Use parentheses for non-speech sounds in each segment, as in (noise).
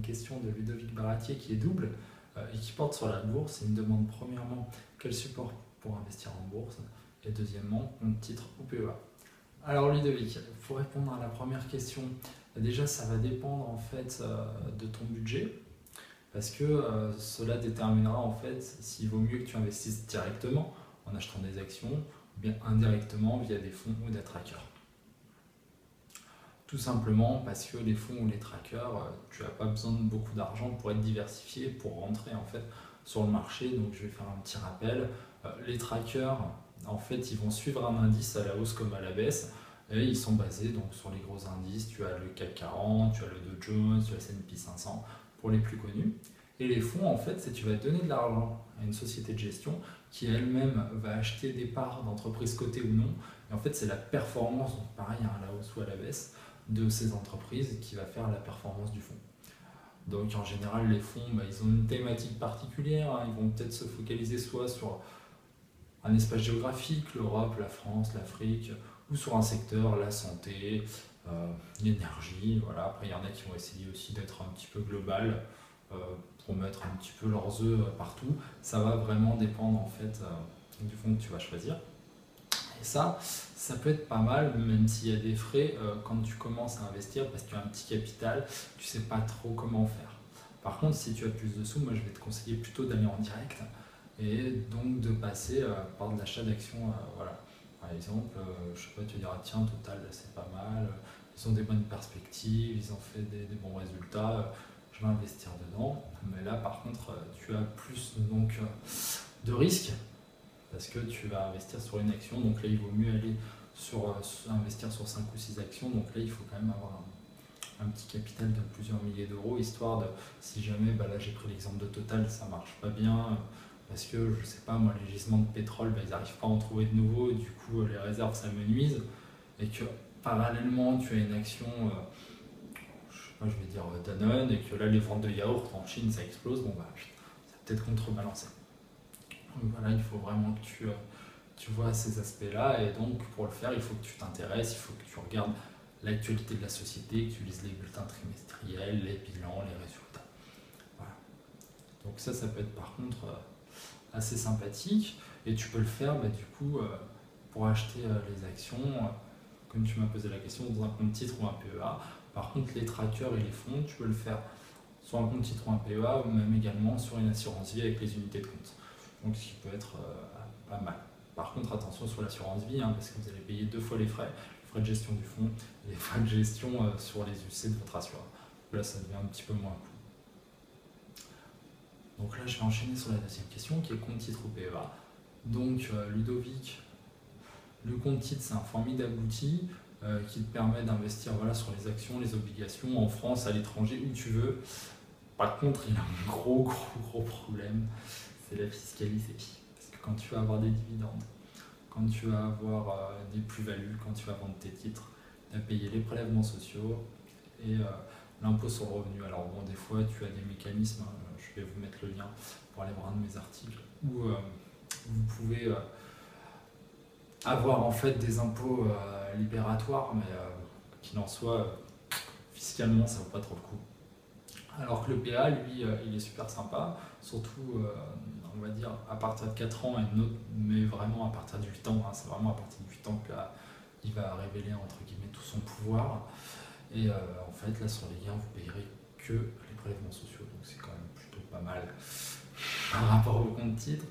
question de Ludovic Baratier qui est double et qui porte sur la bourse. Il me demande premièrement quel support pour investir en bourse et deuxièmement compte titre ou PEA. Alors Ludovic, pour répondre à la première question, déjà ça va dépendre en fait de ton budget parce que euh, cela déterminera en fait s'il vaut mieux que tu investisses directement en achetant des actions ou bien indirectement via des fonds ou des trackers. Tout simplement parce que les fonds ou les trackers, euh, tu n'as pas besoin de beaucoup d'argent pour être diversifié, pour rentrer en fait sur le marché. Donc je vais faire un petit rappel. Euh, les trackers, en fait, ils vont suivre un indice à la hausse comme à la baisse. Et ils sont basés donc sur les gros indices. Tu as le CAC 40, tu as le Dow Jones, tu as le S&P 500 pour les plus connus. Et les fonds, en fait, c'est tu vas donner de l'argent à une société de gestion qui elle-même va acheter des parts d'entreprises cotées ou non. Et en fait, c'est la performance, donc pareil à la hausse ou à la baisse, de ces entreprises qui va faire la performance du fonds. Donc en général, les fonds, bah, ils ont une thématique particulière. Hein. Ils vont peut-être se focaliser soit sur un espace géographique, l'Europe, la France, l'Afrique, ou sur un secteur, la santé, euh, l'énergie. Voilà. Après, il y en a qui vont essayer aussi d'être un petit peu global. Euh, pour mettre un petit peu leurs œufs euh, partout. Ça va vraiment dépendre en fait du fond que tu vas choisir. Ça, ça peut être pas mal, même s'il y a des frais quand tu commences à investir parce que tu as un petit capital, tu sais pas trop comment faire. Par contre, si tu as plus de sous, moi je vais te conseiller plutôt d'aller en direct et donc de passer par de l'achat d'actions. voilà. Par exemple, je sais pas, tu diras tiens, Total, c'est pas mal, ils ont des bonnes perspectives, ils ont fait des bons résultats je vais investir dedans. Mais là, par contre, tu as plus donc, de risques parce que tu vas investir sur une action. Donc là, il vaut mieux aller sur, investir sur 5 ou 6 actions. Donc là, il faut quand même avoir un, petit capital de plusieurs milliers d'euros, histoire de, si jamais, bah là j'ai pris l'exemple de Total, ça marche pas bien, parce que je sais pas, moi, les gisements de pétrole, bah, ils n'arrivent pas à en trouver de nouveaux, du coup, les réserves, ça me nuise, et que parallèlement, tu as une action. Euh, moi je vais dire euh, Danone, et que là les ventes de yaourt en Chine ça explose, bon bah ça peut-être contrebalancé. Voilà, il faut vraiment que tu, euh, tu vois ces aspects-là, et donc pour le faire, il faut que tu t'intéresses, il faut que tu regardes l'actualité de la société, que tu lises les bulletins trimestriels, les bilans, les résultats. Voilà. Donc ça, ça peut être par contre euh, assez sympathique, et tu peux le faire bah, du coup pour acheter les actions, comme tu m'as posé la question, dans un compte titre ou un PEA par contre, les trackers et les fonds, tu peux le faire sur un compte titre ou un PEA ou même également sur une assurance vie avec les unités de compte. Donc, ce qui peut être euh, pas mal. Par contre, attention sur l'assurance vie, hein, parce que vous allez payer deux fois les frais, les frais de gestion du fonds les (laughs) frais de gestion euh, sur les UC de votre assureur. Là, ça devient un petit peu moins cool. Donc là, je vais enchaîner sur la deuxième question qui est compte titre ou PEA. Donc, euh, Ludovic, le compte titre, c'est un formidable outil. Qui te permet d'investir voilà, sur les actions, les obligations en France, à l'étranger, où tu veux. Par contre, il a un gros, gros, gros problème, c'est la fiscalité. Parce que quand tu vas avoir des dividendes, quand tu vas avoir euh, des plus-values, quand tu vas vendre tes titres, tu as payé les prélèvements sociaux et euh, l'impôt sur le revenu. Alors bon, des fois, tu as des mécanismes, hein, je vais vous mettre le lien pour aller voir un de mes articles, où vous pouvez avoir en fait des impôts euh, libératoires, mais euh, qu'il en soit, euh, fiscalement, ça vaut pas trop le coup. Alors que le PA, lui, il est super sympa, surtout, on va dire, à partir de 4 ans, mais vraiment à partir de 8 ans, hein, c'est vraiment à partir de 8 ans qu'il va révéler, entre guillemets, tout son pouvoir. Et en fait, là, sur les gains, vous payerez que les prélèvements sociaux, donc c'est quand même plutôt pas mal (laughs) par rapport au compte titre.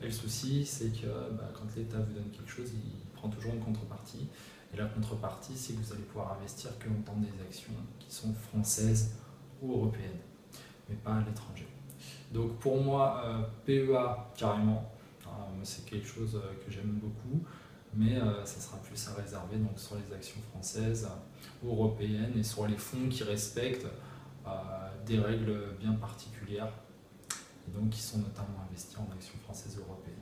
Et le souci, c'est que bah, quand l'État vous donne quelque chose, il prend toujours une contrepartie. Et la contrepartie, c'est que vous allez pouvoir investir que dans des actions qui sont françaises ou européennes, mais pas à l'étranger. Donc pour moi, euh, PEA, carrément, c'est quelque chose euh, que j'aime beaucoup, mais euh, ça sera plus à réserver donc, sur les actions françaises européennes et sur les fonds qui respectent des règles bien particulières et donc qui sont notamment investis en actions françaises européennes.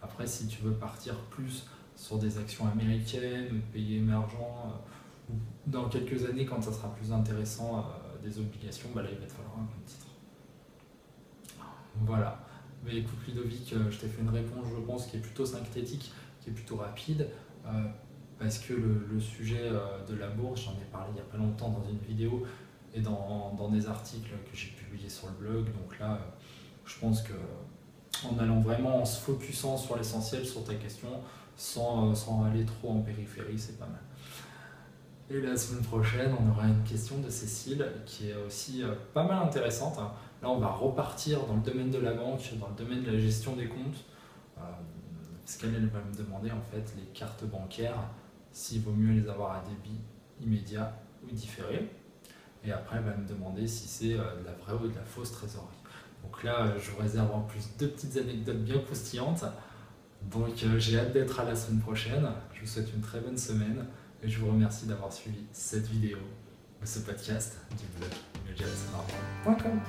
Après, si tu veux partir plus sur des actions américaines pays émergents, dans quelques années, quand ça sera plus intéressant, des obligations, bah là, il va te falloir un compte titre. Voilà. Mais écoute, Ludovic, euh, je t'ai fait une réponse, je pense, qui est plutôt synthétique, qui est plutôt rapide, parce que le, sujet de la bourse, j'en ai parlé il n'y a pas longtemps dans une vidéo, et dans, dans des articles que j'ai publiés sur le blog. Donc là, je pense que en allant vraiment en se focusant sur l'essentiel, sur ta question, sans, sans aller trop en périphérie, c'est pas mal. Et la semaine prochaine, on aura une question de Cécile qui est aussi pas mal intéressante. Là, on va repartir dans le domaine de la banque, dans le domaine de la gestion des comptes. Euh, parce qu'elle va me demander en fait les cartes bancaires, s'il vaut mieux les avoir à débit immédiat ou différé. Et après, elle va me demander si c'est euh, de la vraie ou de la fausse trésorerie. Donc là, euh, je vous réserve en plus deux petites anecdotes bien croustillantes. Donc j'ai hâte d'être à la semaine prochaine. Je vous souhaite une très bonne semaine et je vous remercie d'avoir suivi cette vidéo, ce podcast du blog immédiatement.com.